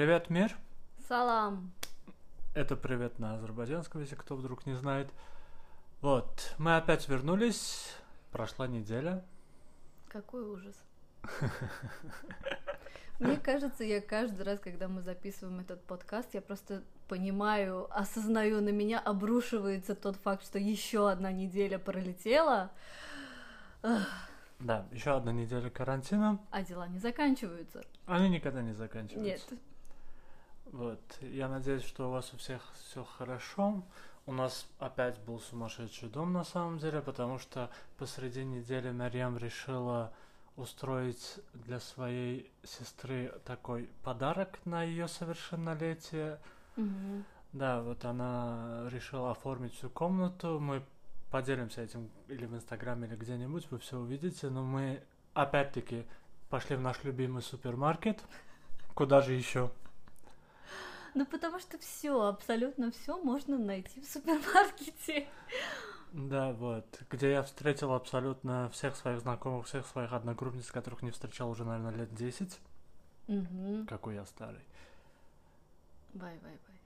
Привет, мир! Салам! Это привет на азербайджанском, если кто вдруг не знает. Вот, мы опять вернулись. Прошла неделя. Какой ужас. Мне кажется, я каждый раз, когда мы записываем этот подкаст, я просто понимаю, осознаю, на меня обрушивается тот факт, что еще одна неделя пролетела. Да, еще одна неделя карантина. А дела не заканчиваются. Они никогда не заканчиваются. Нет. Вот, я надеюсь, что у вас у всех все хорошо. У нас опять был сумасшедший дом на самом деле, потому что посреди недели Марьям решила устроить для своей сестры такой подарок на ее совершеннолетие. Мгм. Да, вот она решила оформить всю комнату. Мы поделимся этим или в Инстаграме, или где-нибудь, вы все увидите. Но мы опять-таки пошли в наш любимый супермаркет. Куда же еще? Ну, потому что все, абсолютно все можно найти в супермаркете. Да, вот. Где я встретил абсолютно всех своих знакомых, всех своих одногруппниц, которых не встречал уже, наверное, лет 10. Мгм. Какой я старый. Бай-бай-бай.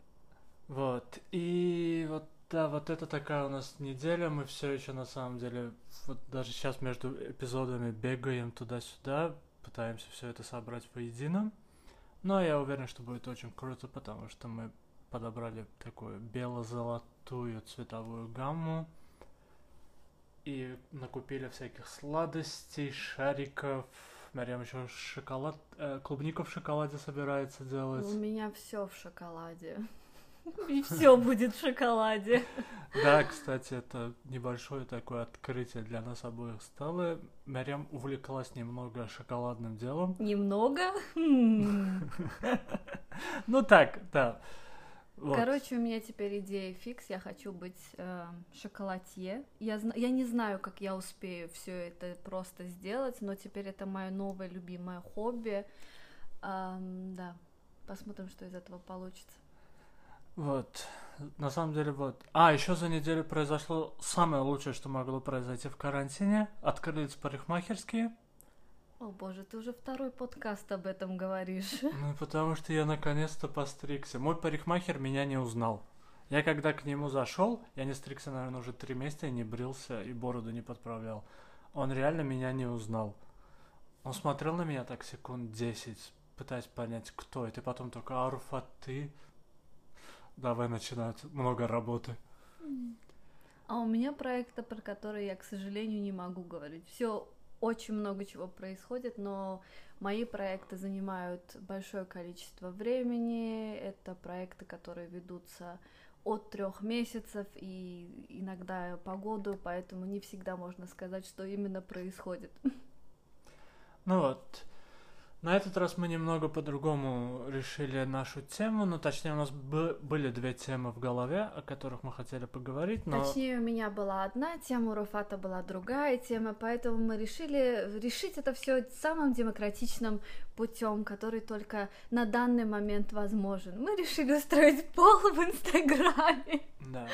Вот. И вот да, вот это такая у нас неделя. Мы все еще на самом деле, вот даже сейчас между эпизодами бегаем туда-сюда, пытаемся все это собрать воедино. Но я уверен, что будет очень круто, потому что мы подобрали такую бело-золотую цветовую гамму и накупили всяких сладостей, шариков. Марьям еще шоколад, э, клубнику в шоколаде собирается делать. У меня все в шоколаде. И все будет в шоколаде. Да, кстати, это небольшое такое открытие для нас обоих стало. Марьям увлеклась немного шоколадным делом. Немного? Ну так, да. Вот. Короче, у меня теперь идея фикс. Я хочу быть э, шоколадье. Я, я не знаю, как я успею все это просто сделать, но теперь это мое новое любимое хобби. Ам, да, посмотрим, что из этого получится. Вот. На самом деле, вот. А, еще за неделю произошло самое лучшее, что могло произойти в карантине. Открылись парикмахерские. О боже, ты уже второй подкаст об этом говоришь. Ну, потому что я наконец-то постригся. Мой парикмахер меня не узнал. Я когда к нему зашел, я не стригся, наверное, уже три месяца и не брился, и бороду не подправлял. Он реально меня не узнал. Он смотрел на меня так секунд десять, пытаясь понять, кто это. И потом только, Аруфа, ты? Давай начинать. Много работы. А у меня проекты, про которые я, к сожалению, не могу говорить. Все очень много чего происходит, но мои проекты занимают большое количество времени. Это проекты, которые ведутся от трех месяцев и иногда по году, поэтому не всегда можно сказать, что именно происходит. Ну вот. На этот раз мы немного по-другому решили нашу тему. Ну, точнее, у нас бы- были две темы в голове, о которых мы хотели поговорить, но... Точнее, у меня была одна тема, у Руфата была другая тема, поэтому мы решили решить это все самым демократичным путем, который только на данный момент возможен. Мы решили устроить пол в Инстаграме. Да.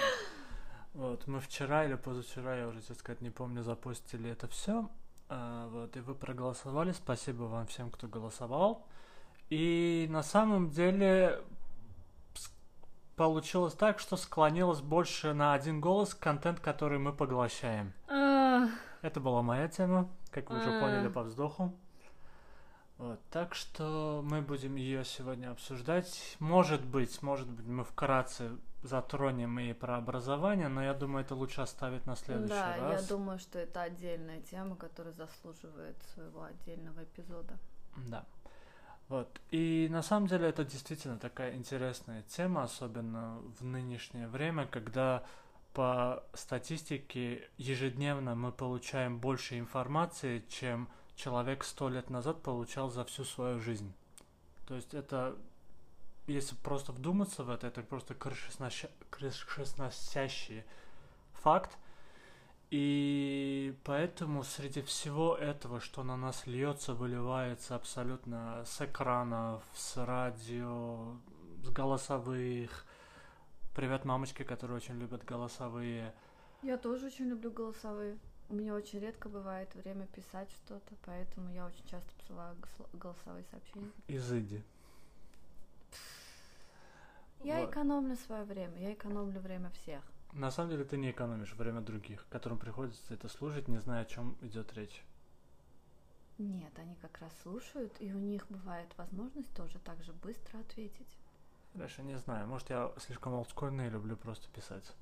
Вот, мы вчера или позавчера, я уже, честно сказать, не помню, запустили это все. Вот, и вы проголосовали. Спасибо вам всем, кто голосовал. И на самом деле получилось так, что склонилось больше на один голос контент, который мы поглощаем. А, Это была моя тема, как вы уже А. поняли по вздоху. Вот, так что мы будем ее сегодня обсуждать. Может быть, может быть, мы вкратце затронем и про образование, но я думаю, это лучше оставить на следующий да, раз. я думаю, что это отдельная тема, которая заслуживает своего отдельного эпизода. Да. Вот. И на самом деле это действительно такая интересная тема, особенно в нынешнее время, когда по статистике ежедневно мы получаем больше информации, чем человек сто лет назад получал за всю свою жизнь. То есть это, если просто вдуматься в это, это просто крышеснося- крышесносящий факт. И поэтому среди всего этого, что на нас льется, выливается абсолютно с экранов, с радио, с голосовых. Привет мамочки, которые очень любят голосовые. Я тоже очень люблю голосовые. У меня очень редко бывает время писать что-то, поэтому я очень часто посылаю голосовые сообщения. Изыди. Я Вот. экономлю свое время, я экономлю время всех. На самом деле ты не экономишь время других, которым приходится это слушать, не зная, о чем идет речь. Нет, они как раз слушают, и у них бывает возможность тоже так же быстро ответить. Дальше не знаю, может я слишком олдскульный и люблю просто писать.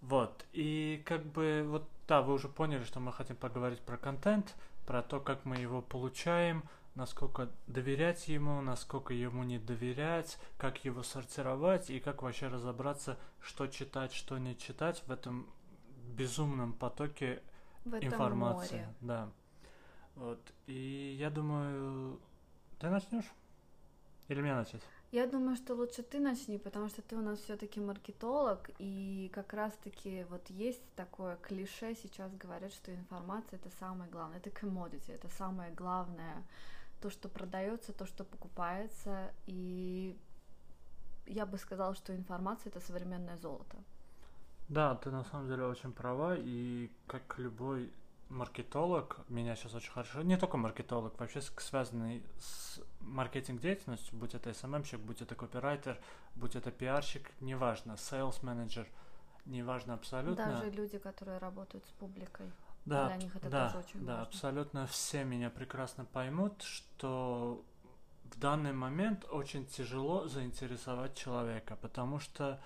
Вот, и как бы вот, да, вы уже поняли, что мы хотим поговорить про контент, про то, как мы его получаем, насколько доверять ему, насколько ему не доверять, как его сортировать и как вообще разобраться, что читать, что не читать в этом безумном потоке В этом информации. море. Да. Вот. И я думаю, ты начнешь? Или мне начать? Я думаю, что лучше ты начни, потому что ты у нас все-таки маркетолог, и как раз-таки вот есть такое клише, сейчас говорят, что информация это самое главное, это commodity, это самое главное, то, что продается, то, что покупается, и я бы сказала, что информация это современное золото. Да, ты на самом деле очень права, и как любой маркетолог, меня сейчас очень хорошо, не только маркетолог, вообще связанный с маркетинг деятельностью, будь это SMM-щик, будь это копирайтер, будь это пиарщик, неважно, sales менеджер, неважно абсолютно. Даже люди, которые работают с публикой. Да, Для них это да, тоже очень да, важно. абсолютно все меня прекрасно поймут, что в данный момент очень тяжело заинтересовать человека, потому что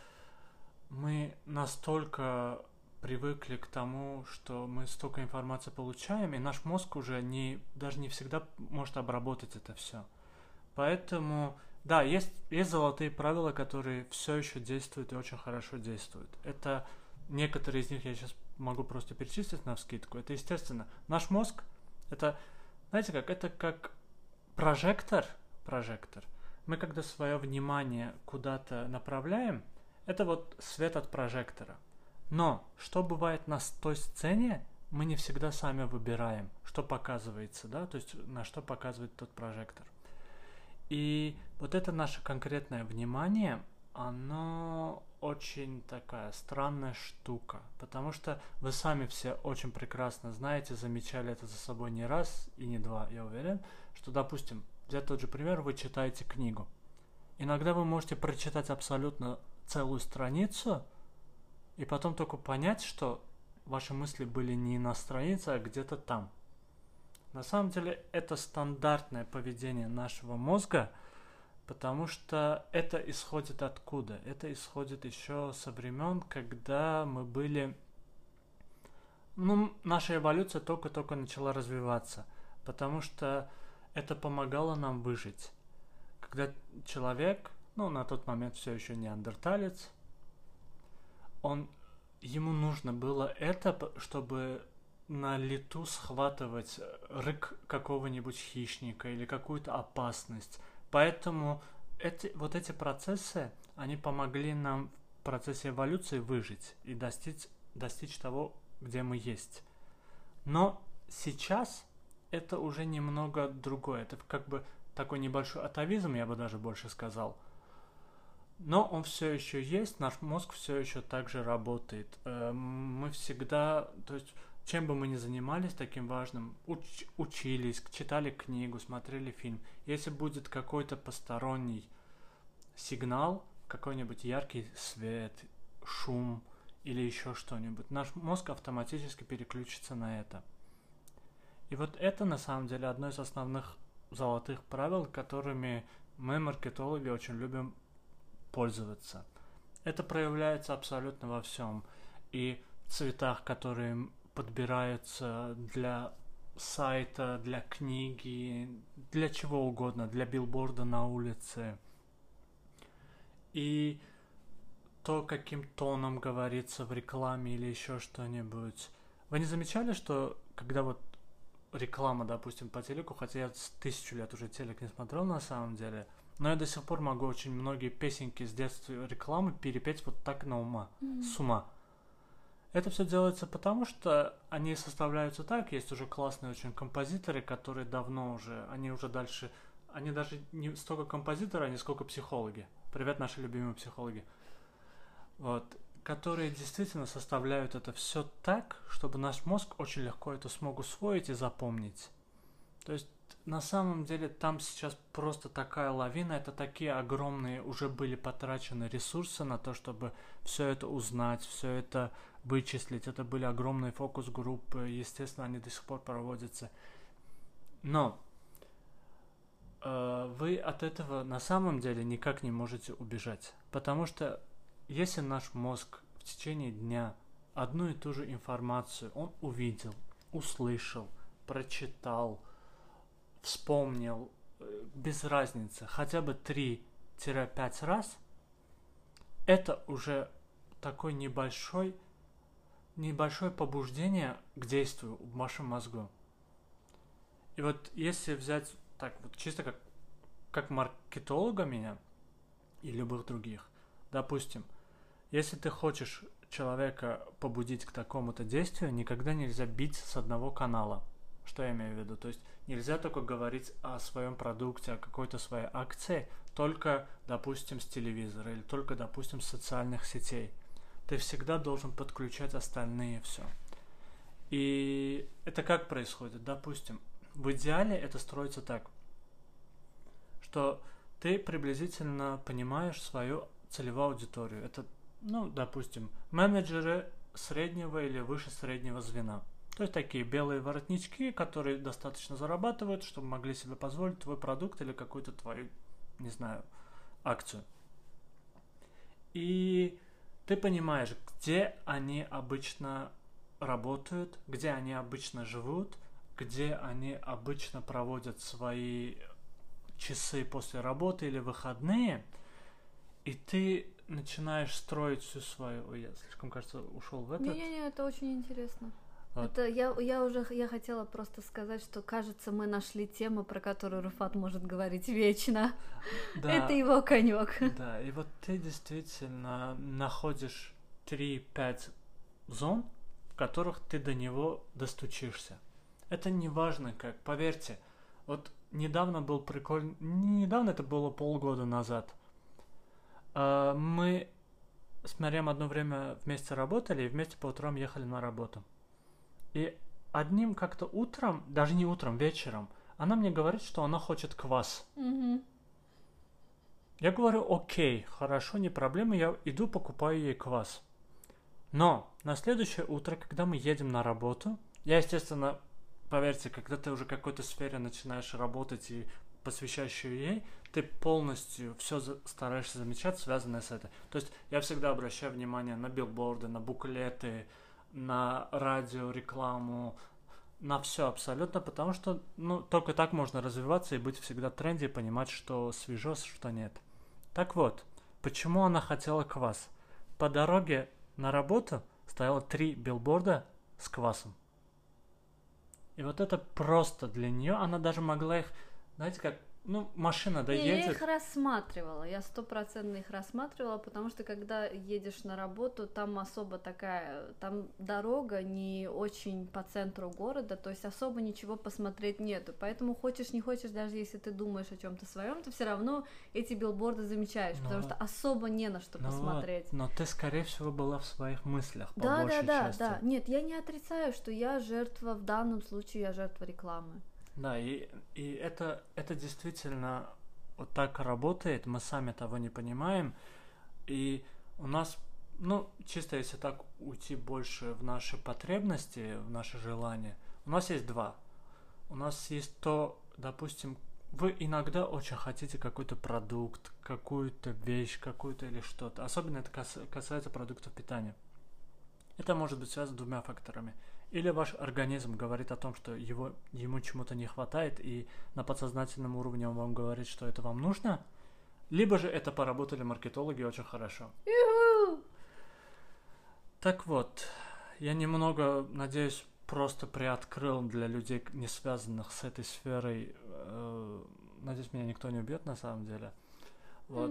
мы настолько привыкли к тому, что мы столько информации получаем, и наш мозг уже не, даже не всегда может обработать это все. Поэтому, да, есть, есть золотые правила, которые все еще действуют и очень хорошо действуют. Это некоторые из них я сейчас могу просто перечислить на вскидку. Это естественно. Наш мозг, это, знаете как, это как прожектор, прожектор. Мы когда свое внимание куда-то направляем, это вот свет от прожектора. Но что бывает на той сцене, мы не всегда сами выбираем, что показывается, да, то есть на что показывает тот прожектор. И вот это наше конкретное внимание, оно очень такая странная штука, потому что вы сами все очень прекрасно знаете, замечали это за собой не раз и не два, я уверен, что, допустим, взять тот же пример, вы читаете книгу. Иногда вы можете прочитать абсолютно целую страницу, и потом только понять, что ваши мысли были не на странице, а где-то там. На самом деле это стандартное поведение нашего мозга, потому что это исходит откуда? Это исходит еще со времен, когда мы были... Ну, наша эволюция только-только начала развиваться, потому что это помогало нам выжить. Когда человек, ну, на тот момент все еще неандерталец, он, ему нужно было это, чтобы на лету схватывать рык какого-нибудь хищника или какую-то опасность. Поэтому эти, вот эти процессы, они помогли нам в процессе эволюции выжить и достичь, достичь того, где мы есть. Но сейчас это уже немного другое. Это как бы такой небольшой атовизм, я бы даже больше сказал. Но он все еще есть, наш мозг все еще так же работает. Э, Мы всегда, то есть, чем бы мы ни занимались таким важным, уч- учились, читали книгу, смотрели фильм, если будет какой-то посторонний сигнал, какой-нибудь яркий свет, шум или еще что-нибудь, наш мозг автоматически переключится на это. И вот это на самом деле одно из основных золотых правил, которыми мы, маркетологи, очень любим пользоваться. Это проявляется абсолютно во всем. И в цветах, которые подбираются для сайта, для книги, для чего угодно, для билборда на улице. И то, каким тоном говорится в рекламе или еще что-нибудь. Вы не замечали, что когда вот реклама, допустим, по телеку, хотя я с тысячу лет уже телек не смотрел на самом деле, но я до сих пор могу очень многие песенки с детства рекламы перепеть вот так на ума, с ума. Это все делается потому, что они составляются так, есть уже классные очень композиторы, которые давно уже, они уже дальше, они даже не столько композиторы, они сколько психологи. Привет, наши любимые психологи. Вот, которые действительно составляют это все так, чтобы наш мозг очень легко это смог усвоить и запомнить. То есть на самом деле там сейчас просто такая лавина, это такие огромные уже были потрачены ресурсы на то, чтобы все это узнать, все это вычислить. Это были огромные фокус-группы, естественно, они до сих пор проводятся. Но э, вы от этого на самом деле никак не можете убежать, потому что если наш мозг в течение дня одну и ту же информацию он увидел, услышал, прочитал, вспомнил, э, без разницы, хотя бы 3-5 раз, это уже такой небольшой, небольшое побуждение к действию в вашем мозгу. И вот если взять так вот чисто как, как маркетолога меня и любых других, допустим, если ты хочешь человека побудить к такому-то действию, никогда нельзя бить с одного канала. Что я имею в виду? То есть нельзя только говорить о своем продукте, о какой-то своей акции, только, допустим, с телевизора или только, допустим, с социальных сетей. Ты всегда должен подключать остальные все. И это как происходит? Допустим, в идеале это строится так, что ты приблизительно понимаешь свою целевую аудиторию. Это, ну, допустим, менеджеры среднего или выше среднего звена. То есть такие белые воротнички, которые достаточно зарабатывают, чтобы могли себе позволить твой продукт или какую-то твою, не знаю, акцию. И ты понимаешь, где они обычно работают, где они обычно живут, где они обычно проводят свои часы после работы или выходные, и ты начинаешь строить всю свою... Ой, я слишком, кажется, ушел в этот. Не-не-не, это очень интересно. Это я, я уже я хотела просто сказать, что кажется, мы нашли тему, про которую Руфат может говорить вечно. Да, это его конек. Да, и вот ты действительно находишь 3-5 зон, в которых ты до него достучишься. Это не важно как, поверьте. Вот недавно был прикольный... Недавно, это было полгода назад. А, мы с Марием одно время вместе работали и вместе по утрам ехали на работу. И одним как-то утром, даже не утром, вечером, она мне говорит, что она хочет квас. Я говорю, окей, хорошо, не проблема, я иду покупаю ей квас. Но на следующее утро, когда мы едем на работу, я, естественно, поверьте, когда ты уже в какой-то сфере начинаешь работать и посвящаешь ее ей, ты полностью все стараешься замечать, связанное с этим. То есть я всегда обращаю внимание на билборды, на буклеты, на радио, рекламу, на все абсолютно, потому что ну, только так можно развиваться и быть всегда в тренде и понимать, что свежо, что нет. Так вот, почему она хотела квас? По дороге на работу стояло три билборда с квасом. И вот это просто для нее, она даже могла их, знаете, как ну, машина доедет. Не, я их рассматривала, я стопроцентно их рассматривала, потому что когда едешь на работу, там особо такая, там дорога не очень по центру города, то есть особо ничего посмотреть нету, поэтому хочешь не хочешь, даже если ты думаешь о чем-то своем, ты все равно эти билборды замечаешь, но, потому что особо не на что но, посмотреть. Но ты, скорее всего, была в своих мыслях. По да, большей да, да, части. да. Нет, я не отрицаю, что я жертва в данном случае, я жертва рекламы. Да, и, и это, это действительно вот так работает, мы сами того не понимаем, и у нас, ну, чисто если так уйти больше в наши потребности, в наши желания, у нас есть два. У нас есть то, допустим, вы иногда очень хотите какой-то продукт, какую-то вещь, какую-то или что-то. Особенно это касается продуктов питания. Это может быть связано с двумя факторами – или ваш организм говорит о том, что его, ему чему-то не хватает, и на подсознательном уровне он вам говорит, что это вам нужно, либо же это поработали маркетологи очень хорошо. Так вот, я немного, надеюсь, просто приоткрыл для людей, не связанных с этой сферой. Э, надеюсь, меня никто не убьет на самом деле. Вот.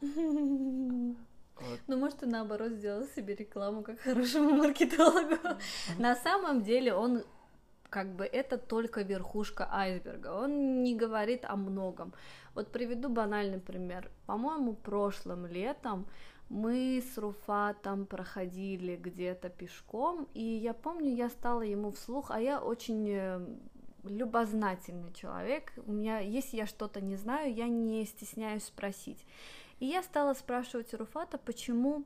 Ну, может, и наоборот сделал себе рекламу как хорошему маркетологу. На самом деле он как бы это только верхушка айсберга. Он не говорит о многом. Вот приведу банальный пример. По-моему, прошлым летом мы с Руфатом проходили где-то пешком, и я помню, я стала ему вслух, а я очень э, любознательный человек. У меня, если я что-то не знаю, я не стесняюсь спросить. И я стала спрашивать Руфата, почему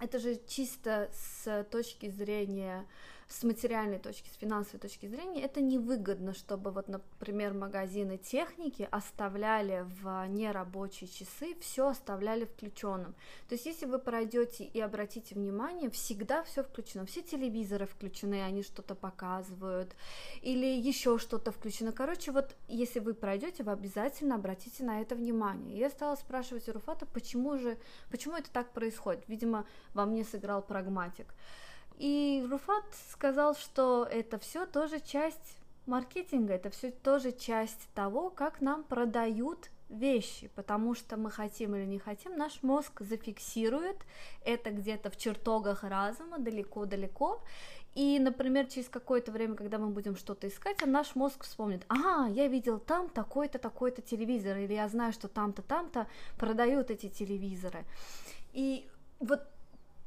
это же чисто с точки зрения с материальной точки, с финансовой точки зрения, это невыгодно, чтобы вот, например, магазины техники оставляли в нерабочие часы, все оставляли включенным. То есть, если вы пройдете и обратите внимание, всегда все включено, все телевизоры включены, они что-то показывают, или еще что-то включено. Короче, вот если вы пройдете, вы обязательно обратите на это внимание. Я стала спрашивать у Руфата, почему же, почему это так происходит. Видимо, во мне сыграл прагматик. И Руфат сказал, что это все тоже часть маркетинга, это все тоже часть того, как нам продают вещи, потому что мы хотим или не хотим, наш мозг зафиксирует это где-то в чертогах разума, далеко-далеко, и, например, через какое-то время, когда мы будем что-то искать, наш мозг вспомнит, ага, я видел там такой-то, такой-то телевизор, или я знаю, что там-то, там-то продают эти телевизоры. И вот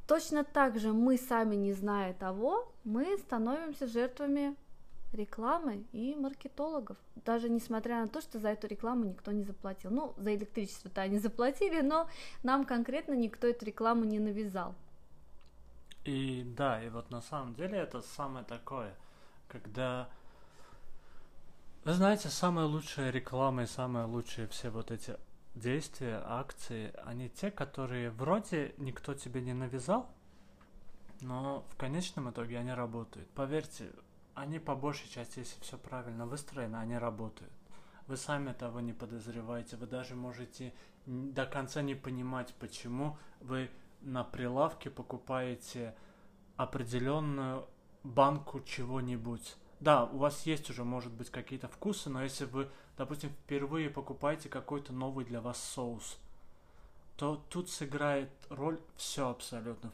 Точно так же мы сами, не зная того, мы становимся жертвами рекламы и маркетологов. Даже несмотря на то, что за эту рекламу никто не заплатил. Ну, за электричество-то они заплатили, но нам конкретно никто эту рекламу не навязал. И да, и вот на самом деле это самое такое, когда... Вы знаете, самая лучшая реклама и самые лучшие все вот эти действия, акции, они те, которые вроде никто тебе не навязал, но в конечном итоге они работают. Поверьте, они по большей части, если все правильно выстроено, они работают. Вы сами того не подозреваете, вы даже можете до конца не понимать, почему вы на прилавке покупаете определенную банку чего-нибудь. Да, у вас есть уже, может быть, какие-то вкусы, но если вы допустим, впервые покупаете какой-то новый для вас соус, то тут сыграет роль все абсолютно.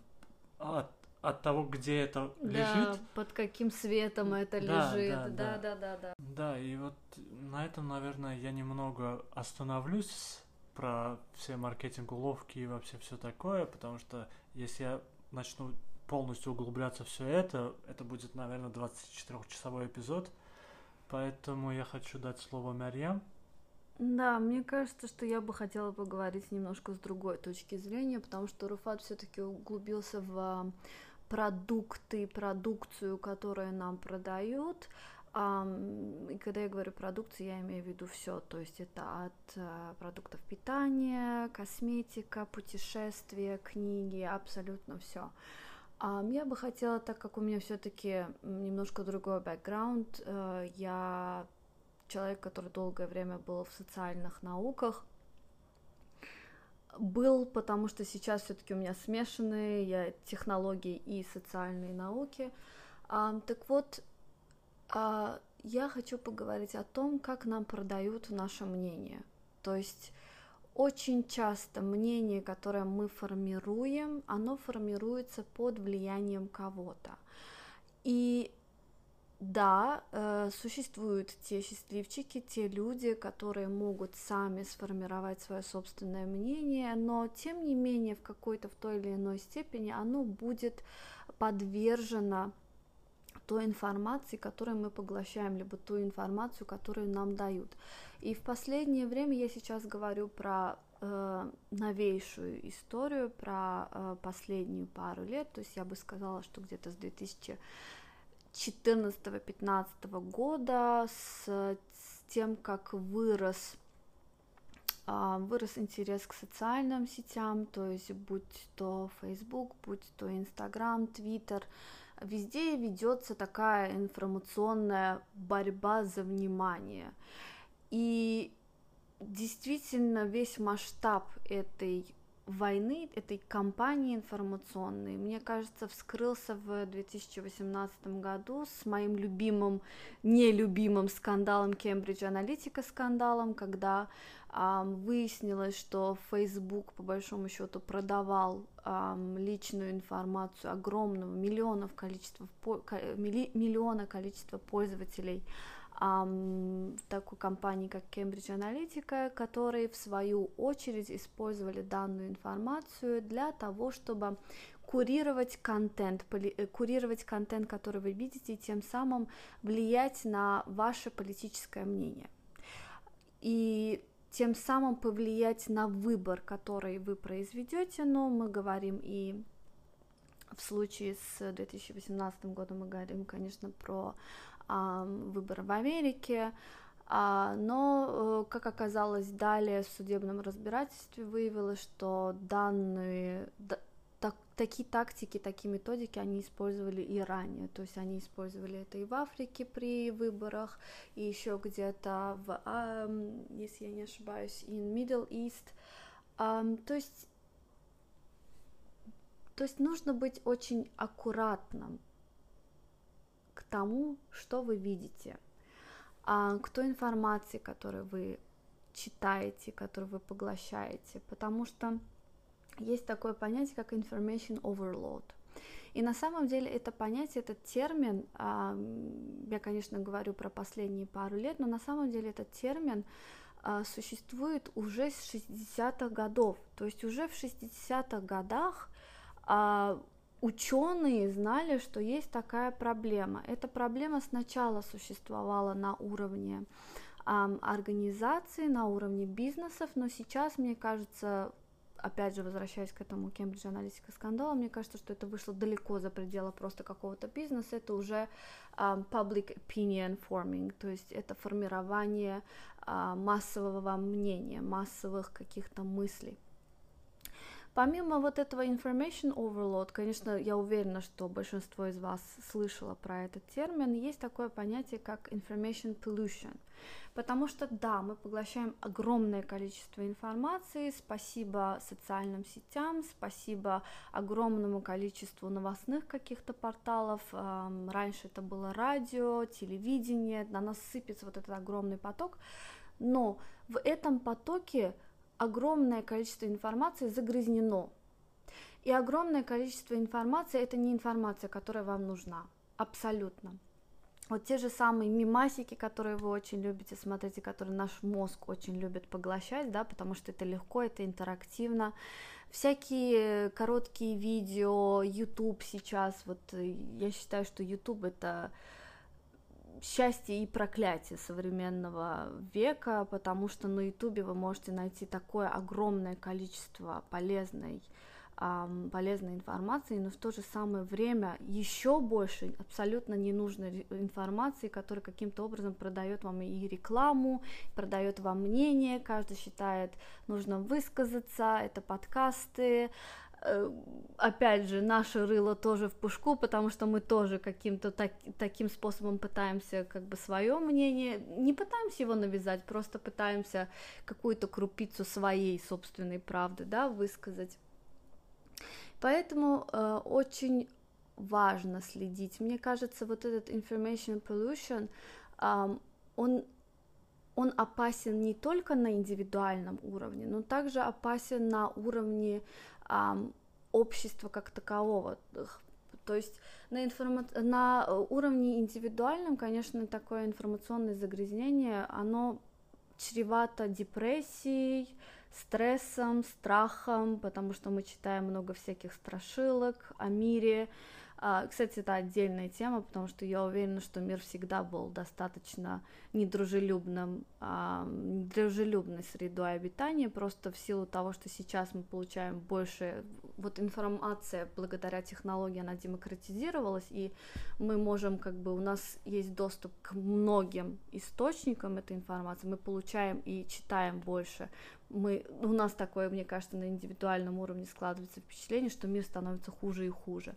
От, от того, где это да, лежит. под каким светом это да, лежит. Да да, да, да, да, да. Да, и вот на этом, наверное, я немного остановлюсь про все маркетинг уловки и вообще все такое, потому что если я начну полностью углубляться все это, это будет, наверное, 24-часовой эпизод. Поэтому я хочу дать слово Марьям. Да, мне кажется, что я бы хотела поговорить немножко с другой точки зрения, потому что Руфат все-таки углубился в а, продукты, продукцию, которую нам продают. И когда я говорю продукция, я имею в виду все, то есть это от а, продуктов питания, косметика, путешествия, книги, абсолютно все. Я бы хотела, так как у меня все-таки немножко другой бэкграунд, э, я человек, который долгое время был в социальных науках, был, потому что сейчас все-таки у меня смешанные я технологии и социальные науки. Так вот, а, я хочу поговорить о том, как нам продают наше мнение. То есть очень часто мнение, которое мы формируем, оно формируется под влиянием кого-то. И да, э, существуют те счастливчики, те люди, которые могут сами сформировать свое собственное мнение, но тем не менее в какой-то в той или иной степени оно будет подвержено той информации, которую мы поглощаем, либо ту информацию, которую нам дают. И в последнее время я сейчас говорю про э, новейшую историю, про э, последнюю пару лет, то есть я бы сказала, что где-то с 2014-15 года, с, с тем, как вырос а, вырос интерес к социальным сетям, то есть будь то Facebook, будь то Instagram, Twitter, везде ведется такая информационная борьба за внимание. И действительно весь масштаб этой войны, этой кампании информационной, мне кажется, вскрылся в 2018 году с моим любимым, нелюбимым скандалом Кембридж Аналитика скандалом, когда выяснилось, что Facebook по большому счету продавал личную информацию огромного миллионов количества миллиона количества пользователей такой компании, как Cambridge Analytica, которые в свою очередь использовали данную информацию для того, чтобы курировать контент, э, курировать контент, который вы видите, и тем самым влиять на ваше политическое мнение. И тем самым повлиять на выбор, который вы произведете, но мы говорим и в случае с 2018 годом мы говорим, конечно, про а, выборы в Америке, а, но, э, как оказалось, далее в судебном разбирательстве выявилось, что данные, такие тактики, такие методики они использовали и ранее, то есть они использовали это и в Африке при выборах, и еще где-то в, если я не ошибаюсь, in Middle East, то есть то есть нужно быть очень аккуратным к тому, что вы видите – а, к той информации, которую вы читаете, которую вы поглощаете, потому что есть такое понятие, как information overload. И на самом деле это понятие, этот термин, а, я, конечно, говорю про последние пару лет, но на самом деле этот термин а, существует уже с 60-х годов. То есть уже в 60-х годах ученые знали, что есть такая проблема. Эта проблема сначала существовала на уровне организации, на уровне бизнесов, но сейчас, мне кажется, опять же, возвращаясь к этому Кембридж аналитика скандала, мне кажется, что это вышло далеко за пределы просто какого-то бизнеса, это уже um, public opinion forming, то есть это формирование uh, массового мнения, массовых каких-то мыслей. Помимо вот этого information overload, конечно, я уверена, что большинство из вас слышало про этот термин, есть такое понятие, как information pollution. Потому что, да, мы поглощаем огромное количество информации, спасибо социальным сетям, спасибо огромному количеству новостных каких-то порталов. Раньше это было радио, телевидение, на нас сыпется вот этот огромный поток. Но в этом потоке огромное количество информации загрязнено. И огромное количество информации это не информация, которая вам нужна. Абсолютно. Вот те же самые мимасики, которые вы очень любите смотреть, и которые наш мозг очень любит поглощать, да, потому что это легко, это интерактивно. Всякие короткие видео, YouTube сейчас, вот э, я считаю, что YouTube это счастье и проклятие современного века, потому что на Ютубе вы можете найти такое огромное количество полезной полезной информации, но в то же самое время еще больше абсолютно ненужной информации, которая каким-то образом продает вам и рекламу, продает вам мнение, каждый считает нужно высказаться, это подкасты, опять же, наше рыло тоже в пушку, потому что мы тоже каким-то так, таким способом пытаемся как бы свое мнение, не пытаемся его навязать, просто пытаемся какую-то крупицу своей собственной правды, да, высказать. Поэтому э, очень важно следить. Мне кажется, вот этот information pollution, э, он он опасен не только на индивидуальном уровне, но также опасен на уровне общества как такового. То есть на, информа... на уровне индивидуальном, конечно, такое информационное загрязнение, оно чревато депрессией, стрессом, страхом, потому что мы читаем много всяких страшилок о мире, кстати, это отдельная тема, потому что я уверена, что мир всегда был достаточно недружелюбным, а, недружелюбной средой обитания, просто в силу того, что сейчас мы получаем больше, вот информация благодаря технологии, она демократизировалась, и мы можем, как бы, у нас есть доступ к многим источникам этой информации, мы получаем и читаем больше, мы, у нас такое, мне кажется, на индивидуальном уровне складывается впечатление, что мир становится хуже и хуже.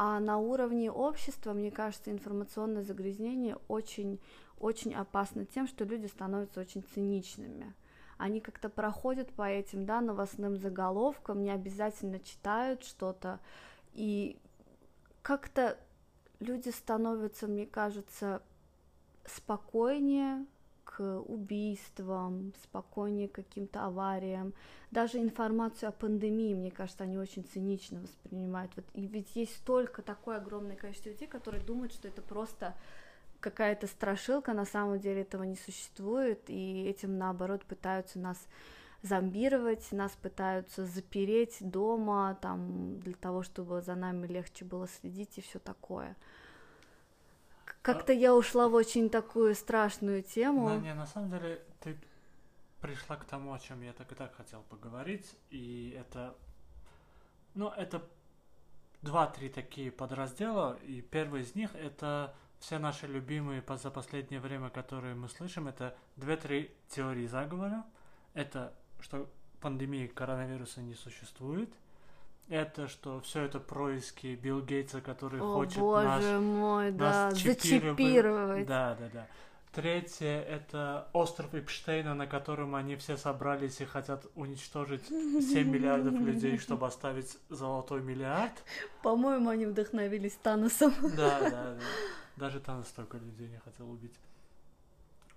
А на уровне общества, мне кажется, информационное загрязнение очень, очень опасно тем, что люди становятся очень циничными. Они как-то проходят по этим да, новостным заголовкам, не обязательно читают что-то, и как-то люди становятся, мне кажется, спокойнее, убийствам, спокойнее к каким-то авариям. Даже информацию о пандемии, мне кажется, они очень цинично воспринимают. Вот, и ведь есть столько, такое огромное количество людей, которые думают, что это просто какая-то страшилка, на самом деле этого не существует, и этим, наоборот, пытаются нас зомбировать, нас пытаются запереть дома, там, для того, чтобы за нами легче было следить и все такое. Как-то я ушла в очень такую страшную тему. Ну, не, на самом деле, ты пришла к тому, о чем я так и так хотел поговорить, и это, ну, это два-три такие подраздела, и первый из них это все наши любимые за последнее время, которые мы слышим, это две-три теории заговора. Это что пандемии коронавируса не существует. Это что все это происки Билл Гейтса, который О, хочет боже нас, мой, да, нас чипировать. зачипировать. Да, да, да. Третье это остров Эпштейна, на котором они все собрались и хотят уничтожить 7 миллиардов людей, чтобы оставить золотой миллиард. По-моему, они вдохновились Таносом. Да, да, да. Даже Танос столько людей не хотел убить.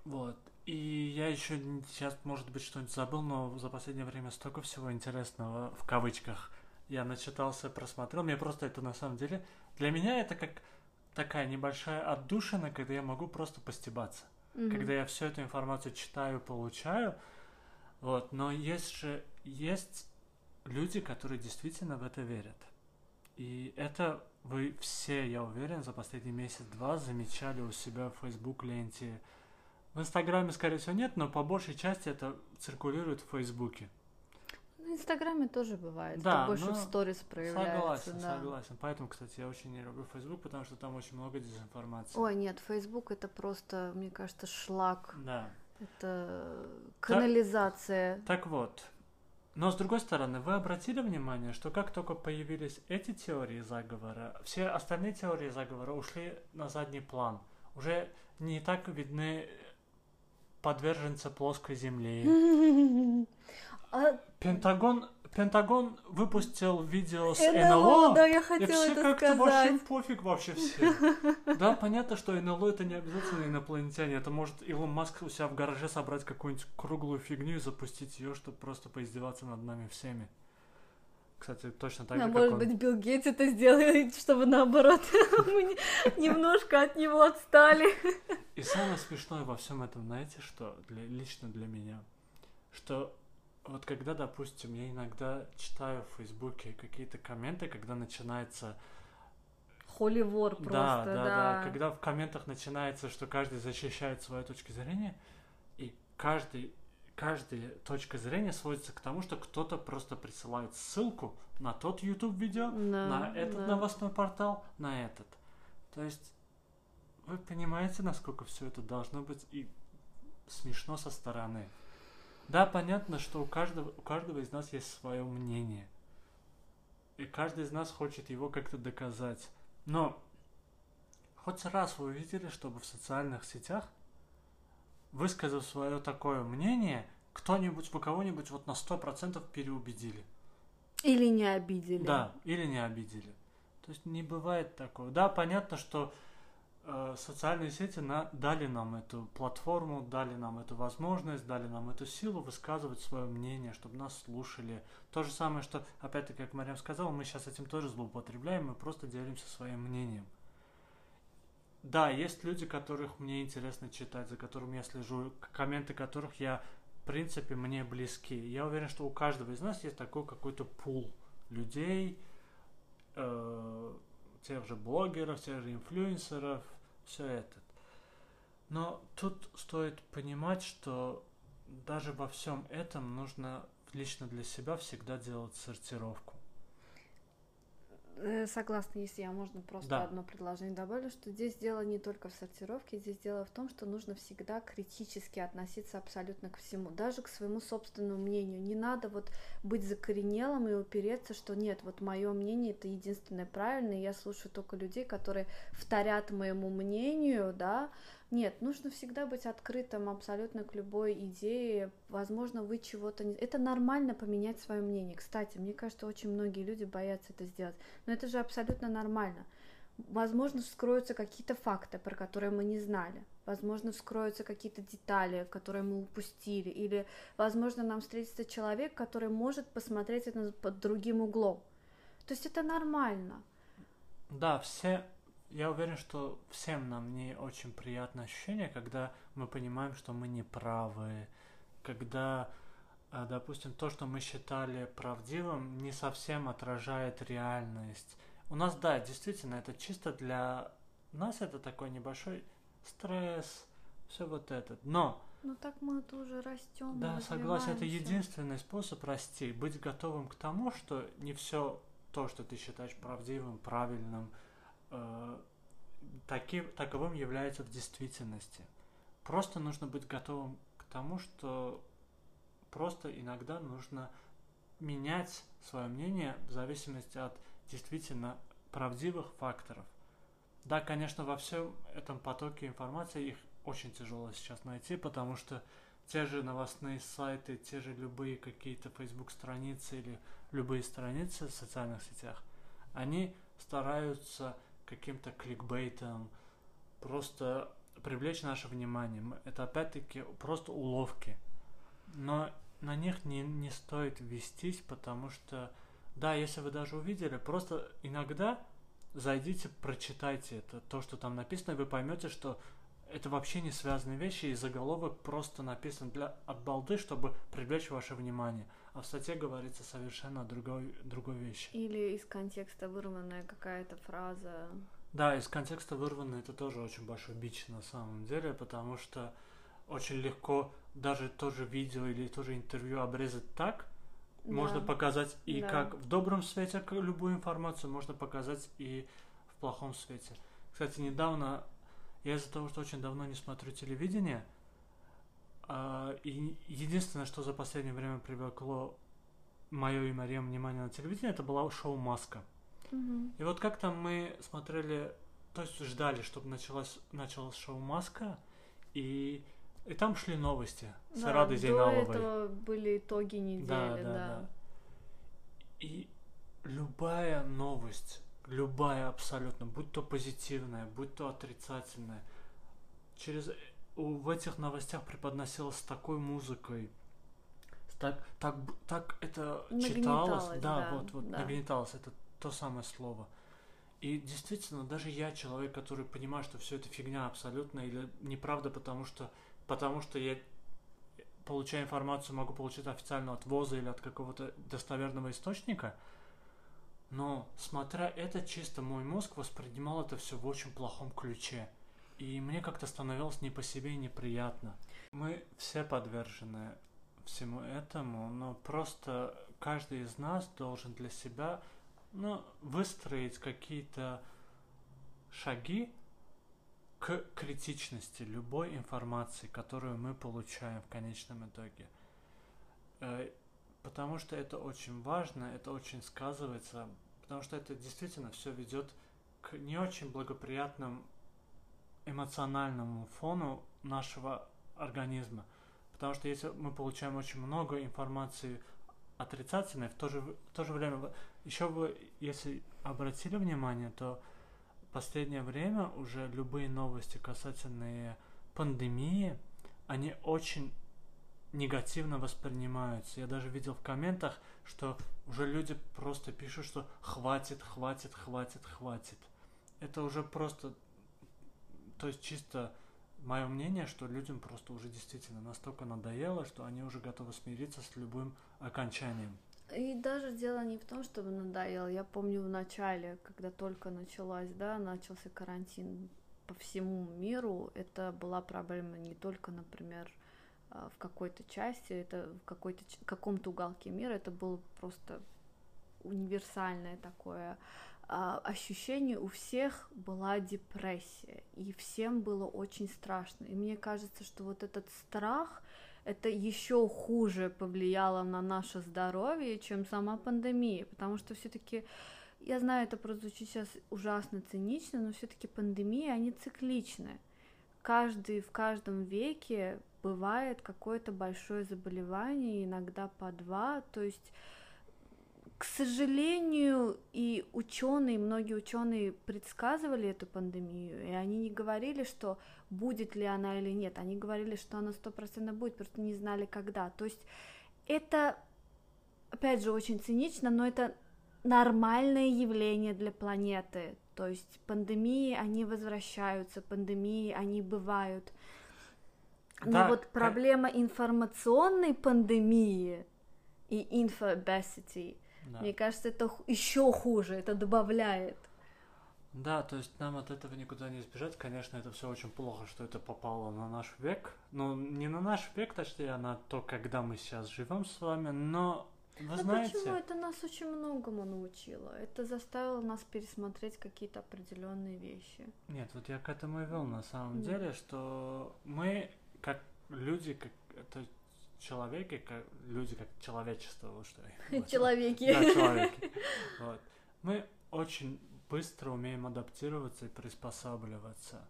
Вот. И я еще сейчас, может быть, что-нибудь забыл, но за последнее время столько всего интересного в кавычках я начитался, просмотрел. Мне просто это на самом деле... Для меня это как такая небольшая отдушина, когда я могу просто постебаться. Mm-hmm. Когда я всю эту информацию читаю, получаю. Вот. Но есть же... Есть люди, которые действительно в это верят. И это вы все, я уверен, за последний месяц-два замечали у себя в Facebook ленте. В Инстаграме, скорее всего, нет, но по большей части это циркулирует в Фейсбуке. В Инстаграме тоже бывает. Да, больше ну, в сторис проявляется. Согласен, да. согласен. Поэтому, кстати, я очень не люблю Facebook, потому что там очень много дезинформации. Ой, нет, Facebook это просто, мне кажется, шлак. Да. Это канализация. Так, так вот, но с другой стороны, вы обратили внимание, что как только появились эти теории заговора, все остальные теории заговора ушли на задний план. Уже не так видны подверженцы плоской земли. А... Пентагон, Пентагон выпустил видео с НЛО, НЛО, да, я и хотела все это как-то вообще пофиг вообще все. Да, понятно, что НЛО это не обязательно инопланетяне. Это может Илон Маск у себя в гараже собрать какую-нибудь круглую фигню и запустить ее, чтобы просто поиздеваться над нами всеми. Кстати, точно так А же, может как он. быть, Билл Гейтс это сделает, чтобы наоборот мы не- немножко от него отстали. И самое смешное во всем этом, знаете, что для, лично для меня, что вот когда, допустим, я иногда читаю в Фейсбуке какие-то комменты, когда начинается Холивор да, просто, да, да. да, когда в комментах начинается, что каждый защищает свою точку зрения, и каждый, каждая точка зрения сводится к тому, что кто-то просто присылает ссылку на тот YouTube видео, Да, на этот да. новостной портал, на этот. То есть вы понимаете, насколько все это должно быть и смешно со стороны. Да, понятно, что у каждого, у каждого из нас есть свое мнение. И каждый из нас хочет его как-то доказать. Но хоть раз вы увидели, чтобы в социальных сетях, высказав свое такое мнение, кто-нибудь, вы кого-нибудь вот на 100% переубедили. Или не обидели. Да, или не обидели. То есть не бывает такого. Да, понятно, что э, социальные сети на, дали нам эту платформу, дали нам эту возможность, дали нам эту силу высказывать свое мнение, чтобы нас слушали. То же самое, что, опять-таки, как Марьям сказала, мы сейчас этим тоже злоупотребляем, мы просто делимся своим мнением. Да, есть люди, которых мне интересно читать, за которыми я слежу, комменты которых я, в принципе, мне близки. Я уверен, что у каждого из нас есть такой какой-то пул людей, э, тех же блогеров, тех же инфлюенсеров, все это. Но тут стоит понимать, что даже во всем этом нужно лично для себя всегда делать сортировку. Э, Согласна, если я можно просто Да. одно предложение добавлю, что здесь дело не только в сортировке, здесь дело в том, что нужно всегда критически относиться абсолютно ко всему, даже к своему собственному мнению. Не надо вот быть закоренелым и упереться, что нет, вот мое мнение это единственное правильное, я слушаю только людей, которые вторят моему мнению, да. Нет, нужно всегда быть открытым абсолютно к любой идее. Возможно, вы чего-то не... Это нормально поменять свое мнение. Кстати, мне кажется, очень многие люди боятся это сделать. Но это же абсолютно нормально. Возможно, вскроются какие-то факты, про которые мы не знали. Возможно, вскроются какие-то детали, которые мы упустили. Или, возможно, нам встретится человек, который может посмотреть это под другим углом. То есть это нормально. Да, все, я уверен, что всем нам не очень приятное ощущение, когда мы понимаем, что мы не правы, когда а, допустим, то, что мы считали правдивым, не совсем отражает реальность. У нас, да, действительно, это чисто для нас это такой небольшой стресс, все вот это. Но ну так мы тоже растем. Да, согласен, это единственный способ расти, быть готовым к тому, что не все то, что ты считаешь правдивым, правильным, э, таким, таковым является в действительности. Просто нужно быть готовым к тому, что просто иногда нужно менять свое мнение в зависимости от действительно правдивых факторов. Да, конечно, во всем этом потоке информации их очень тяжело сейчас найти, потому что те же новостные сайты, те же любые какие-то Facebook страницы или любые страницы в социальных сетях, они стараются каким-то кликбейтом просто привлечь наше внимание. Это опять-таки просто уловки. Но на них не, не стоит вестись, потому что, да, если вы даже увидели, просто иногда зайдите, прочитайте это, то, что там написано, и вы поймете, что это вообще не связанные вещи, и заголовок просто написан для, от балды, чтобы привлечь ваше внимание. А в статье говорится совершенно другой, другой вещи. Или из контекста вырванная какая-то фраза. Да, из контекста вырванная это тоже очень большой бич на самом деле, потому что очень легко даже тоже видео или тоже интервью обрезать так, да. можно показать и да. как в добром свете любую информацию, можно показать и в плохом свете. Кстати, недавно я из-за того, что очень давно не смотрю телевидение, а, и единственное, что за последнее время привлекло мое и Мария внимание на телевидение, это было шоу Маска. Угу. И вот как-то мы смотрели, то есть ждали, чтобы началось, началось шоу Маска, и, и там шли новости с да, Радой Зейналовой. До этого были итоги недели, да. да, да. да. И любая новость любая абсолютно, будь то позитивная, будь то отрицательная, через в этих новостях преподносилась с такой музыкой, так, так, так это читалось, да, да, вот, вот, да. нагнеталось, это то самое слово. И действительно, даже я, человек, который понимает, что все это фигня абсолютно или неправда, потому что, потому что я получаю информацию, могу получить официально от ВОЗа или от какого-то достоверного источника – но, смотря это, чисто мой мозг воспринимал это все в очень плохом ключе. И мне как-то становилось не по себе неприятно. Мы все подвержены всему этому, но просто каждый из нас должен для себя ну, выстроить какие-то шаги к критичности любой информации, которую мы получаем в конечном итоге. Потому что это очень важно, это очень сказывается, потому что это действительно все ведет к не очень благоприятному эмоциональному фону нашего организма. Потому что если мы получаем очень много информации отрицательной, в то же, в то же время, еще вы, если обратили внимание, то в последнее время уже любые новости касательные пандемии, они очень негативно воспринимаются. Я даже видел в комментах, что уже люди просто пишут, что хватит, хватит, хватит, хватит. Это уже просто, то есть чисто мое мнение, что людям просто уже действительно настолько надоело, что они уже готовы смириться с любым окончанием. И даже дело не в том, чтобы надоело. Я помню в начале, когда только началась, да, начался карантин по всему миру, это была проблема не только, например, в какой-то части, это в какой-то каком-то уголке мира, это было просто универсальное такое а, ощущение у всех была депрессия, и всем было очень страшно. И мне кажется, что вот этот страх, это еще хуже повлияло на наше здоровье, чем сама пандемия, потому что все-таки я знаю, это прозвучит сейчас ужасно цинично, но все-таки пандемии, они цикличны. Каждый в каждом веке бывает какое-то большое заболевание, иногда по два, то есть к сожалению, и ученые, многие ученые предсказывали эту пандемию, и они не говорили, что будет ли она или нет, они говорили, что она стопроцентно будет, просто не знали когда. То есть это, опять же, очень цинично, но это нормальное явление для планеты. То есть пандемии, они возвращаются, пандемии, они бывают. Но Да, вот проблема информационной пандемии и инфобесити, Да. мне кажется, это еще хуже, это добавляет. Да, то есть нам от этого никуда не избежать. Конечно, это все очень плохо, что это попало на наш век. Ну, не на наш век, точнее, а на то, когда мы сейчас живем с вами, но вы Ну знаете... почему? Это нас очень многому научило. Это заставило нас пересмотреть какие-то определенные вещи. Нет, вот я к этому и вел на самом Мгм. деле, что мы, как люди, как это человеки, как люди, как человечество, вот что хотел. Человеки. Да, человеки. Вот. Мы очень быстро умеем адаптироваться и приспосабливаться.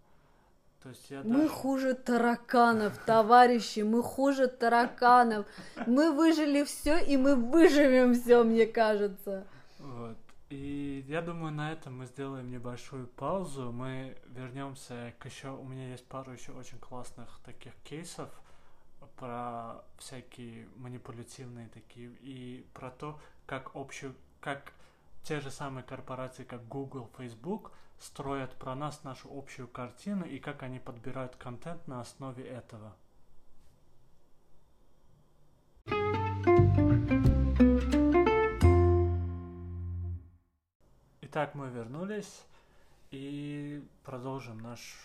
То есть я Мы даже- хуже тараканов, товарищи, мы хуже тараканов. Мы выжили все, и мы выживем все, мне кажется. Вот. И я думаю, на этом мы сделаем небольшую паузу. Мы вернемся к еще. У меня есть пару еще очень классных таких кейсов про всякие манипулятивные такие и про то, как общую, как те же самые корпорации, как Google, Facebook, строят про нас нашу общую картину и как они подбирают контент на основе этого. Итак, мы вернулись и продолжим наш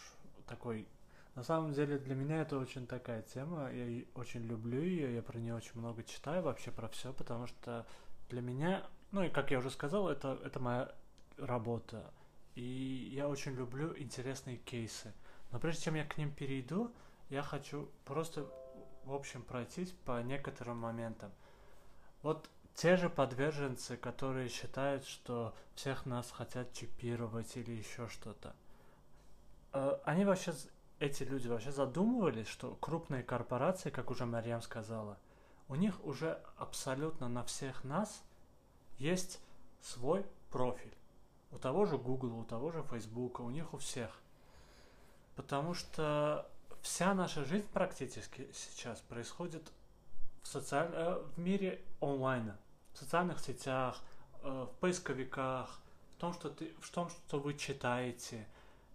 такой... На самом деле для меня это очень такая тема, я очень люблю ее, я про нее очень много читаю вообще про все, потому что для меня, ну и как я уже сказал, это, это моя работа, и я очень люблю интересные кейсы. Но прежде чем я к ним перейду, я хочу просто, в общем, пройтись по некоторым моментам. Вот те же подверженцы, которые считают, что всех нас хотят чипировать или еще что-то, э, они вообще, эти люди вообще задумывались, что крупные корпорации, как уже Марьям сказала, у них уже абсолютно на всех нас есть свой профиль. У того же Google, у того же Facebook, у них у всех. Потому что вся наша жизнь практически сейчас происходит в, социаль... э, в мире онлайна, в социальных сетях, э, в поисковиках, в том, что ты, в том, что вы читаете.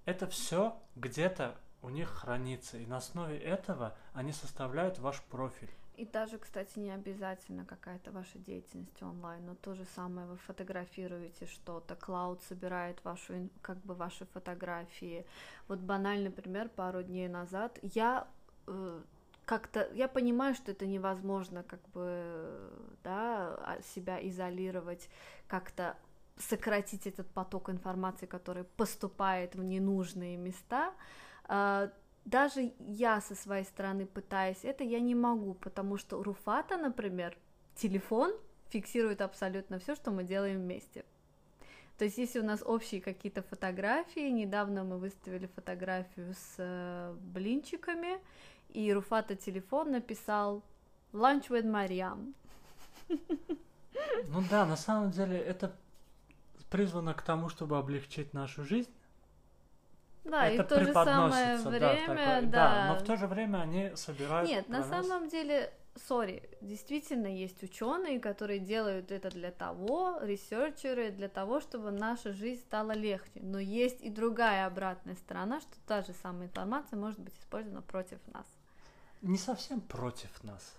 Это все где-то у них хранится, и на основе этого они составляют ваш профиль. И даже, кстати, не обязательно какая-то ваша деятельность онлайн, но то же самое вы фотографируете что-то, клауд собирает вашу, как бы ваши фотографии. Вот банальный пример, пару дней назад я э, как-то, я понимаю, что это невозможно как бы, да, а- себя изолировать, как-то сократить этот поток информации, который поступает в ненужные места, а, даже я со своей стороны пытаюсь это, я не могу, потому что Руфата, например, телефон фиксирует абсолютно все, что мы делаем вместе. То есть, если у нас общие какие-то фотографии, недавно мы выставили фотографию с э, блинчиками, и Руфата телефон написал «Lunch with Mariam». Ну да, на самом деле это призвано к тому, чтобы облегчить нашу жизнь. Да, и это в то же самое преподносится, да, время, такой- да. но в то же время они собирают. Нет, на нас- самом деле, сори, действительно есть ученые, которые делают это для того, ресерчеры, для того, чтобы наша жизнь стала легче. Но есть и другая обратная сторона, что та же самая информация может быть использована против нас. Не совсем против нас.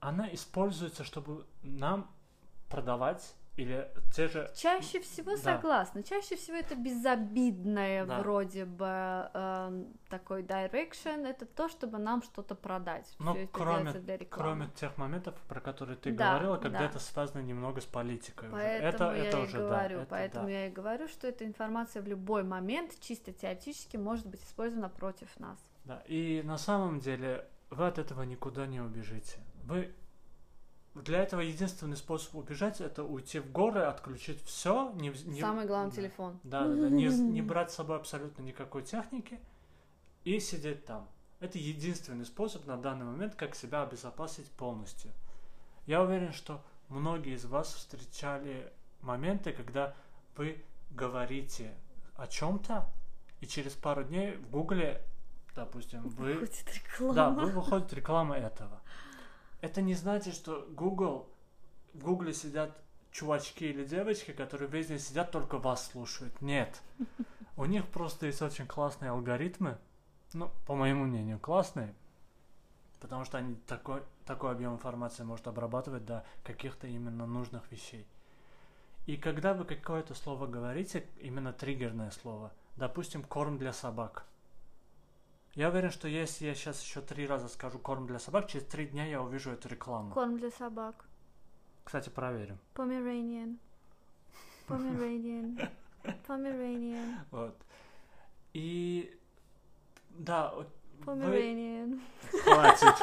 Она используется, чтобы нам продавать или те же... Чаще всего Да. согласна. Чаще всего это безобидное Да. вроде бы эм, такой direction. Это то, чтобы нам что-то продать. Но Всё это кроме-. Кроме тех моментов, про которые ты Да, говорила, когда да. это связано немного с политикой. уже. Поэтому это, я это и уже, да, говорю, это поэтому да. я и говорю, что эта информация в любой момент, чисто теоретически, может быть использована против нас. Да, и на самом деле вы от этого никуда не убежите. Вы для этого единственный способ убежать это уйти в горы, отключить все, не, не Самый главный да. телефон. Да, да, да, не, не брать с собой абсолютно никакой техники и сидеть там. Это единственный способ на данный момент, как себя обезопасить полностью. Я уверен, что многие из вас встречали моменты, когда вы говорите о чем-то, и через пару дней в Гугле, допустим, вы Выходит реклама. да, вы выходит реклама этого. Это не значит, что Google, в Гугле сидят чувачки или девочки, которые весь день сидят, только вас слушают. Нет. У них просто есть очень классные алгоритмы, ну, по моему мнению, классные, потому что они такой, такой объем информации может обрабатывать до каких-то именно нужных вещей. И когда вы какое-то слово говорите, именно триггерное слово, допустим, корм для собак. Я уверен, что если я сейчас еще три раза скажу корм для собак, через три дня я увижу эту рекламу. Корм для собак. Кстати, проверим. Pomeranian. Pomeranian. Pomeranian. Вот. И да, вы- Pomeranian. Хватит.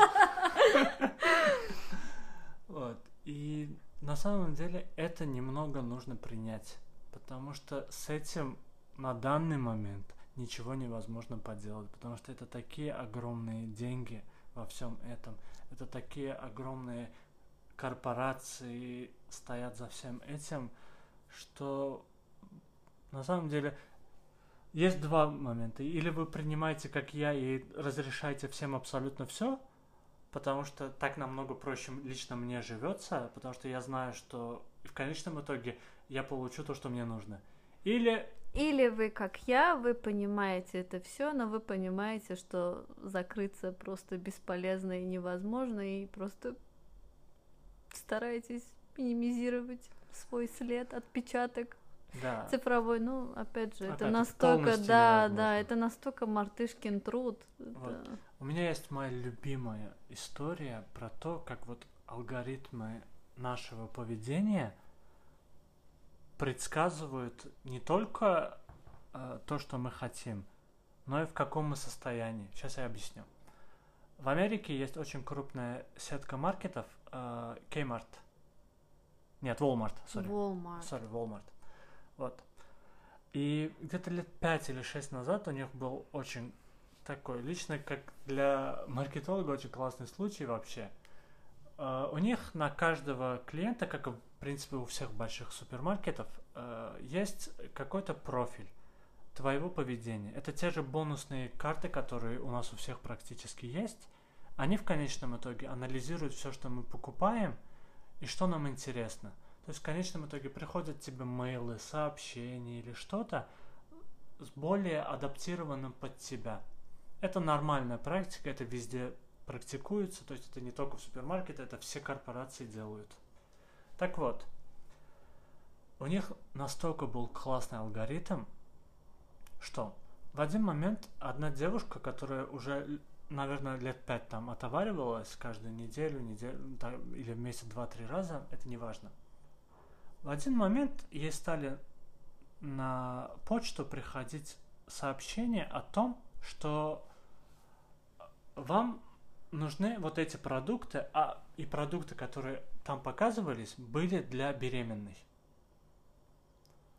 Вот. И на самом деле это немного нужно принять, потому что с этим на данный момент ничего невозможно поделать, потому что это такие огромные деньги во всем этом, это такие огромные корпорации стоят за всем этим, что на самом деле есть два момента. Или вы принимаете, как я, и разрешаете всем абсолютно все, потому что так намного проще лично мне живется, потому что я знаю, что в конечном итоге я получу то, что мне нужно. Или Или вы, как я, вы понимаете это все, но вы понимаете, что закрыться просто бесполезно и невозможно, и просто стараетесь минимизировать свой след, отпечаток да, цифровой. Ну, опять же, Опять это настолько, да, невозможно. да, это настолько мартышкин труд. Вот. Это- У меня есть моя любимая история про то, как вот алгоритмы нашего поведения предсказывают не только э, то, что мы хотим, но и в каком мы состоянии. Сейчас я объясню. В Америке есть очень крупная сетка маркетов э, Kmart. Нет, Walmart, сори. Walmart. Сори, Walmart. Вот. И где-то лет пять или шесть назад у них был очень такой, лично как для маркетолога, очень классный случай вообще. Э, У них на каждого клиента, как в принципе у всех больших супермаркетов, э, есть какой-то профиль твоего поведения. Это те же бонусные карты, которые у нас у всех практически есть. Они в конечном итоге анализируют все, что мы покупаем, и что нам интересно. То есть в конечном итоге приходят тебе мейлы, сообщения или что-то с более адаптированным под тебя. Это нормальная практика, это везде практикуется, то есть это не только в супермаркете, это все корпорации делают. Так вот, у них настолько был классный алгоритм, что в один момент одна девушка, которая уже, наверное, лет пять там отоваривалась каждую неделю, неделю да, или в месяц два-три раза, это не важно. В один момент ей стали на почту приходить сообщения о том, что вам нужны вот эти продукты, а и продукты, которые там показывались, были для беременной.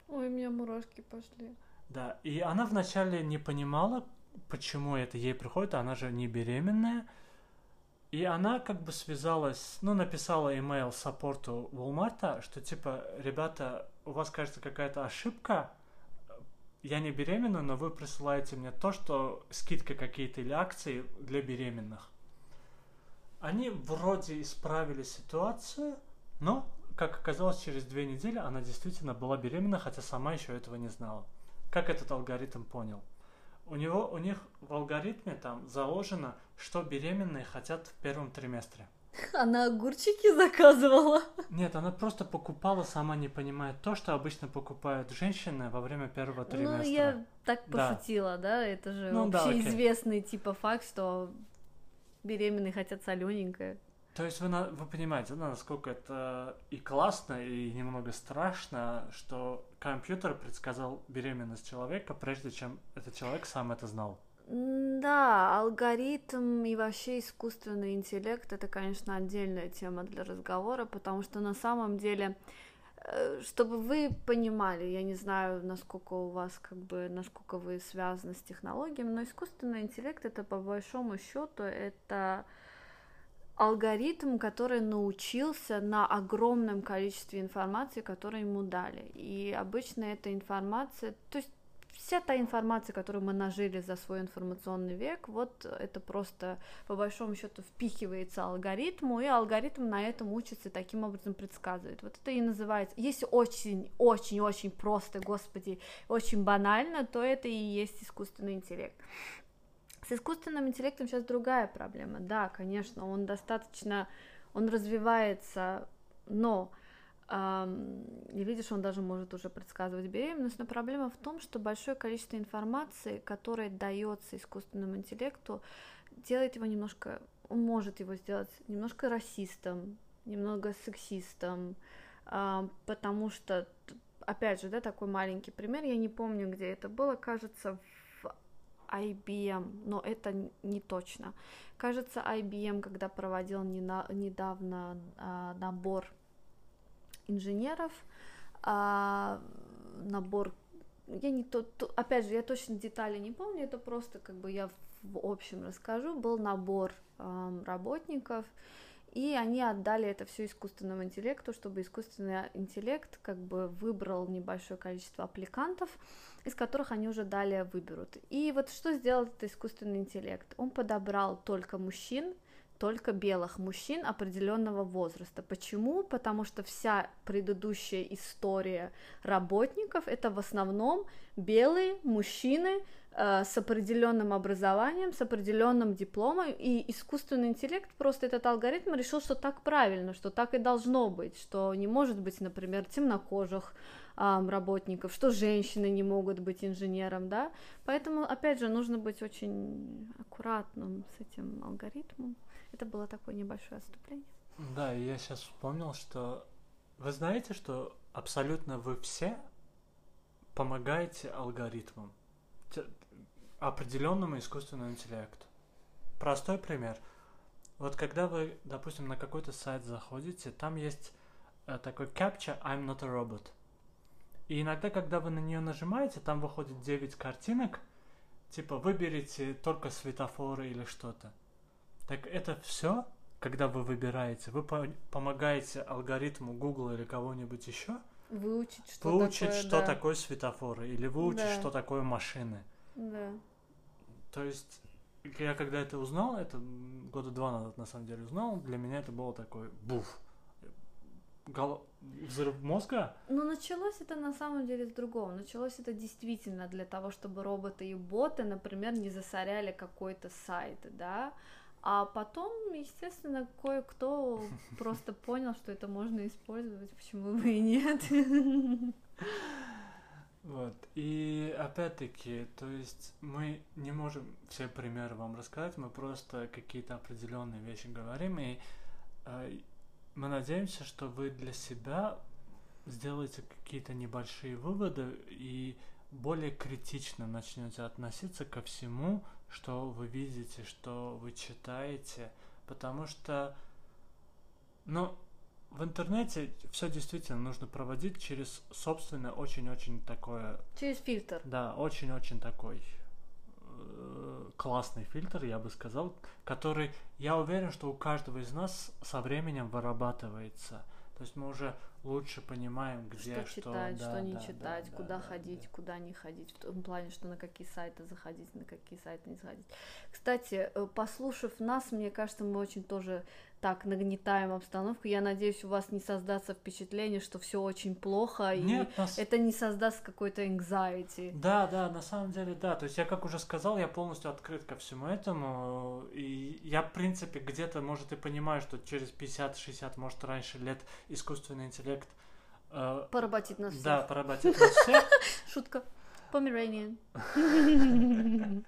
Ой, у меня мурашки пошли. Да, и она вначале не понимала, почему это ей приходит, она же не беременная. И она как бы связалась, ну, написала имейл саппорту Walmart, что типа, ребята, у вас, кажется, какая-то ошибка, я не беременна, но вы присылаете мне то, что скидка какие-то или акции для беременных. Они вроде исправили ситуацию, но, как оказалось, через две недели она действительно была беременна, хотя сама еще этого не знала. Как этот алгоритм понял? У него, у них в алгоритме там заложено, что беременные хотят в первом триместре. Она огурчики заказывала. Нет, она просто покупала, сама не понимая то, что обычно покупают женщины во время первого триместра. Ну, я так Да. пошутила, да, это же Ну да, окей. общеизвестный типа факт, что беременные хотят солененькое. То есть вы, вы понимаете, да, насколько это и классно, и немного страшно, что компьютер предсказал беременность человека, прежде чем этот человек сам это знал. Да, алгоритм и вообще искусственный интеллект это, конечно, отдельная тема для разговора, потому что на самом деле, чтобы вы понимали, я не знаю, насколько у вас как бы, насколько вы связаны с технологиями, но искусственный интеллект это по большому счету это алгоритм, который научился на огромном количестве информации, которую ему дали. И обычно эта информация, то есть вся та информация, которую мы нажили за свой информационный век, вот это просто по большому счету впихивается алгоритму, и алгоритм на этом учится и таким образом предсказывает. Вот это и называется. Если очень-очень-очень просто, господи, очень банально, то это и есть искусственный интеллект. С искусственным интеллектом сейчас другая проблема. Да, конечно, он достаточно, он развивается, но и видишь, он даже может уже предсказывать беременность, но проблема в том, что большое количество информации, которое дается искусственному интеллекту, делает его немножко, он может его сделать немножко расистом, немного сексистом, потому что, опять же, да, такой маленький пример, я не помню, где это было, кажется, IBM, но это не точно. Кажется, IBM, когда проводил недавно а, набор инженеров, а, набор, я не то, то, опять же, я точно детали не помню, это просто как бы я в общем расскажу, был набор а, работников, и они отдали это все искусственному интеллекту, чтобы искусственный интеллект как бы выбрал небольшое количество аппликантов, из которых они уже далее выберут. И вот что сделал этот искусственный интеллект? Он подобрал только мужчин, только белых мужчин определенного возраста. Почему? Потому что вся предыдущая история работников это в основном белые мужчины э, с определенным образованием, с определенным дипломом, и искусственный интеллект просто этот алгоритм решил, что так правильно, что так и должно быть, что не может быть, например, темнокожих работников, что женщины не могут быть инженером, да, поэтому, опять же, нужно быть очень аккуратным с этим алгоритмом. Это было такое небольшое отступление. Да, я сейчас вспомнил, что вы знаете, что абсолютно вы все помогаете алгоритмам, определенному искусственному интеллекту. Простой пример. Вот когда вы, допустим, на какой-то сайт заходите, там есть э, такой captcha I'm not a robot. И иногда, когда вы на нее нажимаете, там выходит 9 картинок, типа выберите только светофоры или что-то. Так это все, когда вы выбираете, вы по помогаете алгоритму Google или кого-нибудь еще выучить, что выучить, такое, что да. такое светофоры или выучить, да. что такое машины. Да. То есть я когда это узнал, это года два назад на самом деле узнал, для меня это было такой буф гол... взрыв мозга? Ну, началось это на самом деле с другого. Началось это действительно для того, чтобы роботы и боты, например, не засоряли какой-то сайт, да. А потом, естественно, кое-кто просто понял, что это можно использовать, почему бы и нет. Вот. И опять-таки, то есть мы не можем все примеры вам рассказать, мы просто какие-то определенные вещи говорим, и э, мы надеемся, что вы для себя сделаете какие-то небольшие выводы и более критично начнете относиться ко всему, что вы видите, что вы читаете, потому что, ну, в интернете все действительно нужно проводить через собственное очень-очень такое... Через фильтр. Да, очень-очень такой классный фильтр, я бы сказал, который, я уверен, что у каждого из нас со временем вырабатывается. То есть мы уже лучше понимаем, где что, читать, что, да, не да, читать, да, куда да, ходить, да. куда не ходить, в том плане, что на какие сайты заходить, на какие сайты не заходить. Кстати, э, послушав нас, мне кажется, мы очень тоже так нагнетаем обстановку. Я надеюсь, у вас не создастся впечатление, что все очень плохо, Нет, и нас... это не создаст какой-то anxiety. Да, да, на самом деле, да. То есть я, как уже сказал, я полностью открыт ко всему этому. И я, в принципе, где-то, может, и понимаю, что через 50-60, может, раньше лет искусственный интеллект... Э, поработит нас всех. Да, поработит нас всех. Шутка. Pomeranian.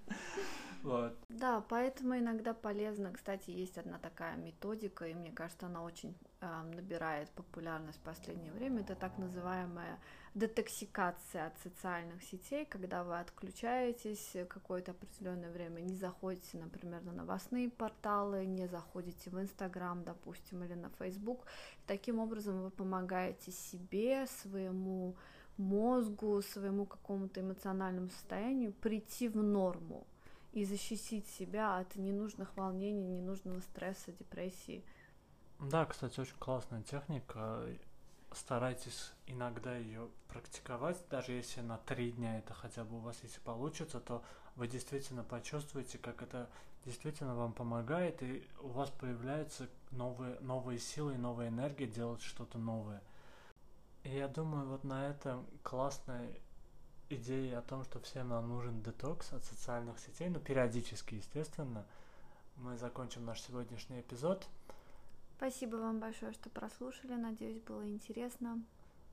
Вот. Да, поэтому иногда полезно. Кстати, есть одна такая методика, и мне кажется, она очень э, набирает популярность в последнее время. Это так называемая детоксикация от социальных сетей, когда вы отключаетесь какое-то определенное время, не заходите, например, на новостные порталы, не заходите в Инстаграм, допустим, или на Фейсбук. Таким образом вы помогаете себе, своему мозгу, своему какому-то эмоциональному состоянию прийти в норму и защитить себя от ненужных волнений, ненужного стресса, депрессии. Да, кстати, очень классная техника. Старайтесь иногда ее практиковать, даже если на три дня это хотя бы у вас, если получится, то вы действительно почувствуете, как это действительно вам помогает, и у вас появляются новые, новые силы и новая энергия делать что-то новое. И я думаю, вот на этом классной идеей о том, что всем нам нужен детокс от социальных сетей, ну, периодически, естественно, мы закончим наш сегодняшний эпизод. Спасибо вам большое, что прослушали. Надеюсь, было интересно.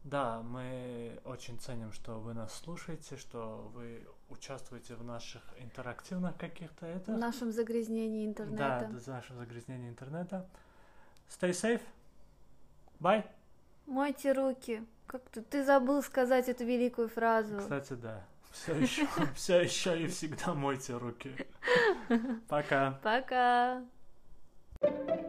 Да, мы очень ценим, что вы нас слушаете, что вы участвуете в наших интерактивных каких-то это. В нашем загрязнении интернета. Да, в нашем загрязнении интернета. Stay safe. Bye. Мойте руки. Как ты, ты забыл сказать эту великую фразу. Кстати, да. Все еще, все еще и всегда мойте руки. Пока. Пока. thank you